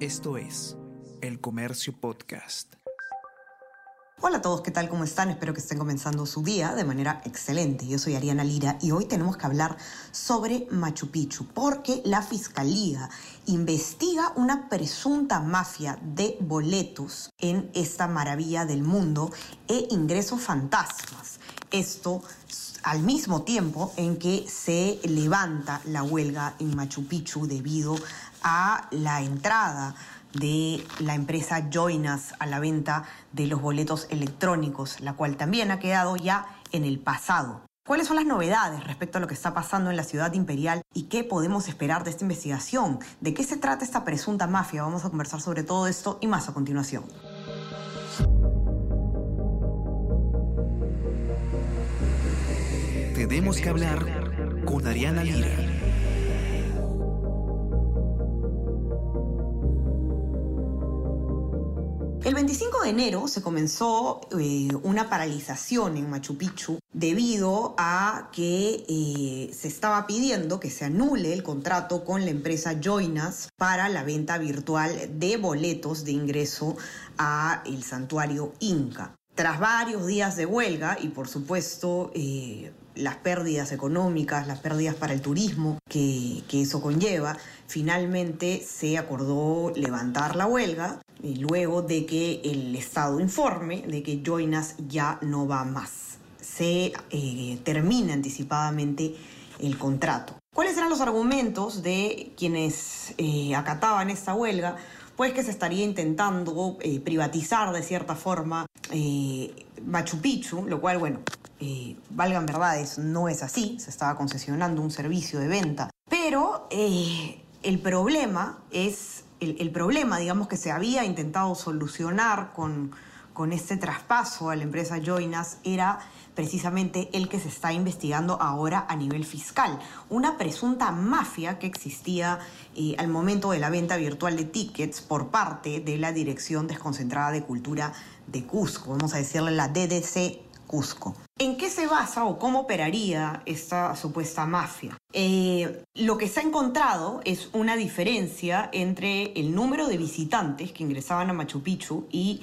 Esto es El Comercio Podcast. Hola a todos, ¿qué tal? ¿Cómo están? Espero que estén comenzando su día de manera excelente. Yo soy Ariana Lira y hoy tenemos que hablar sobre Machu Picchu porque la Fiscalía investiga una presunta mafia de boletos en esta maravilla del mundo e ingresos fantasmas. Esto al mismo tiempo en que se levanta la huelga en Machu Picchu debido a la entrada de la empresa Joinas a la venta de los boletos electrónicos, la cual también ha quedado ya en el pasado. ¿Cuáles son las novedades respecto a lo que está pasando en la ciudad imperial y qué podemos esperar de esta investigación? ¿De qué se trata esta presunta mafia? Vamos a conversar sobre todo esto y más a continuación. Tenemos que hablar con Ariana Lira. El 25 de enero se comenzó eh, una paralización en Machu Picchu debido a que eh, se estaba pidiendo que se anule el contrato con la empresa Joinas para la venta virtual de boletos de ingreso a el santuario Inca. Tras varios días de huelga y por supuesto eh, las pérdidas económicas, las pérdidas para el turismo que, eso conlleva, finalmente se acordó levantar la huelga y eh, luego de que el Estado informe de que Joinas ya no va más. Se eh, termina anticipadamente el contrato. ¿Cuáles eran los argumentos de quienes eh, acataban esta huelga? Pues que se estaría intentando privatizar de cierta forma Machu Picchu, lo cual, bueno, eh, valgan verdades, no es así, se estaba concesionando un servicio de venta. Pero eh, el problema es, el, problema, digamos, que se había intentado solucionar con, con este traspaso a la empresa Joinas era precisamente el que se está investigando ahora a nivel fiscal. Una presunta mafia que existía eh, al momento de la venta virtual de tickets por parte de la Dirección Desconcentrada de Cultura de Cusco, vamos a decirle la DDC Cusco. ¿En qué se basa o cómo operaría esta supuesta mafia? Eh, lo que se ha encontrado es una diferencia entre el número de visitantes que ingresaban a Machu Picchu y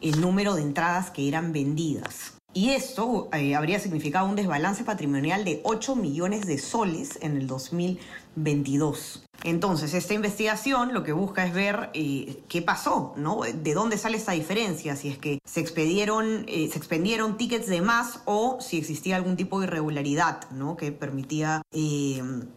el número de entradas que eran vendidas. Y esto eh, habría significado un desbalance patrimonial de 8 millones de soles en el 2022. Entonces, esta investigación lo que busca es ver eh, qué pasó, ¿no? De dónde sale esta diferencia, si es que se expedieron, eh, se expendieron tickets de más o si existía algún tipo de irregularidad, ¿no? Que permitía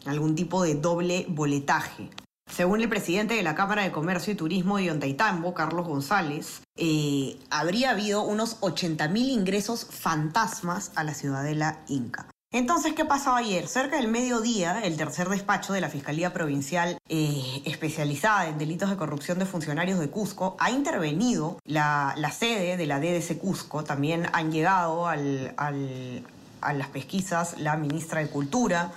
algún tipo de doble boletaje. Según el presidente de la Cámara de Comercio y Turismo de Ontaitambo, Carlos González, eh, habría habido unos 80.000 ingresos fantasmas a la ciudadela Inca. Entonces, ¿qué pasó ayer? Cerca del mediodía, el tercer despacho de la Fiscalía Provincial eh, especializada en delitos de corrupción de funcionarios de Cusco ha intervenido la, sede de la DDC Cusco. También han llegado a las pesquisas la ministra de Cultura,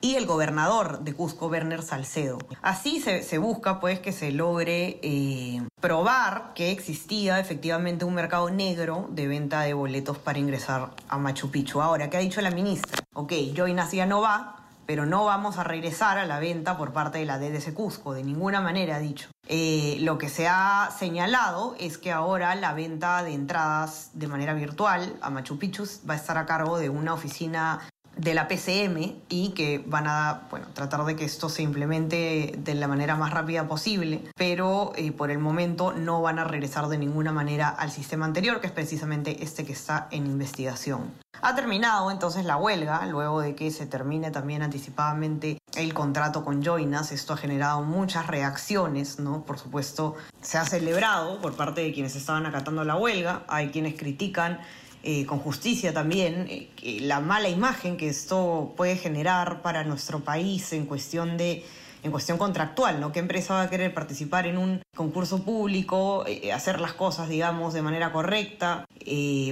y el gobernador de Cusco, Werner Salcedo. Así se, busca pues que se logre eh, probar que existía efectivamente un mercado negro de venta de boletos para ingresar a Machu Picchu. Ahora, ¿qué ha dicho la ministra? Ok, Joy Nacia no va, pero no vamos a regresar a la venta por parte de la DDC Cusco, de ninguna manera ha dicho. Eh, lo que se ha señalado es que ahora la venta de entradas de manera virtual a Machu Picchu va a estar a cargo de una oficina de la PCM y que van a bueno, tratar de que esto se implemente de la manera más rápida posible, pero eh, por el momento no van a regresar de ninguna manera al sistema anterior, que es precisamente este que está en investigación. Ha terminado entonces la huelga, luego de que se termine también anticipadamente el contrato con Joinas. Esto ha generado muchas reacciones, ¿no? Por supuesto, se ha celebrado por parte de quienes estaban acatando la huelga. Hay quienes critican eh, con justicia también eh, la mala imagen que esto puede generar para nuestro país en cuestión de en cuestión contractual, ¿no? ¿Qué empresa va a querer participar en un concurso público, eh, hacer las cosas, digamos, de manera correcta,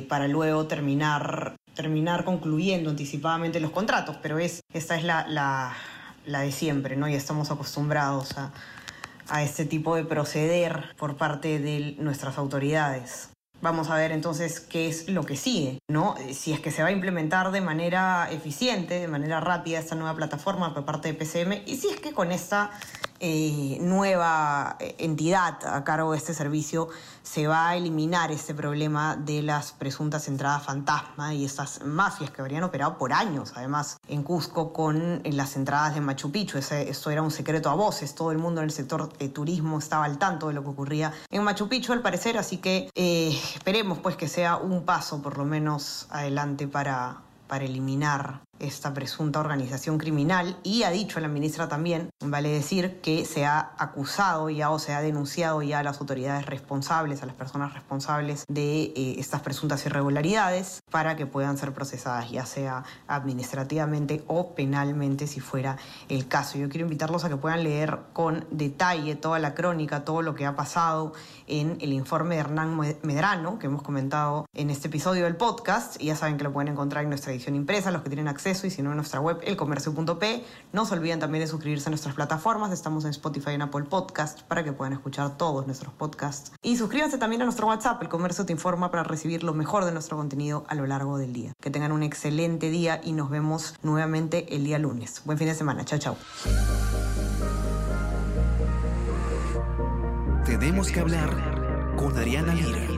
para luego terminar, terminar concluyendo anticipadamente los contratos? Pero es, esta es la, la, la de siempre, ¿no? Ya estamos acostumbrados a, a este tipo de proceder por parte de nuestras autoridades. Vamos a ver entonces qué es lo que sigue, ¿no? Si es que se va a implementar de manera eficiente, de manera rápida esta nueva plataforma por parte de PCM y si es que con esta eh, nueva eh, entidad a cargo de este servicio se va a eliminar este problema de las presuntas entradas fantasma y estas mafias que habrían operado por años, además, en Cusco con las entradas de Machu Picchu. Ese, esto era un secreto a voces, todo el mundo en el sector de turismo estaba al tanto de lo que ocurría en Machu Picchu, al parecer, así que eh, esperemos pues que sea un paso por lo menos adelante para, para eliminar esta presunta organización criminal y ha dicho la ministra también, vale decir, que se ha acusado ya o se ha denunciado ya a las autoridades responsables, a las personas responsables de eh, estas presuntas irregularidades para que puedan ser procesadas ya sea administrativamente o penalmente si fuera el caso. Yo quiero invitarlos a que puedan leer con detalle toda la crónica, todo lo que ha pasado en el informe de Hernán Medrano que hemos comentado en este episodio del podcast y ya saben que lo pueden encontrar en nuestra edición impresa, los que tienen y si no en nuestra web elcomercio.p. No se olviden también de suscribirse a nuestras plataformas, estamos en Spotify y en Apple Podcast para que puedan escuchar todos nuestros podcasts. Y suscríbanse también a nuestro WhatsApp, El Comercio te informa para recibir lo mejor de nuestro contenido a lo largo del día. Que tengan un excelente día y nos vemos nuevamente el día lunes. Buen fin de semana, chao chao. Tenemos que hablar con Ariana Lira.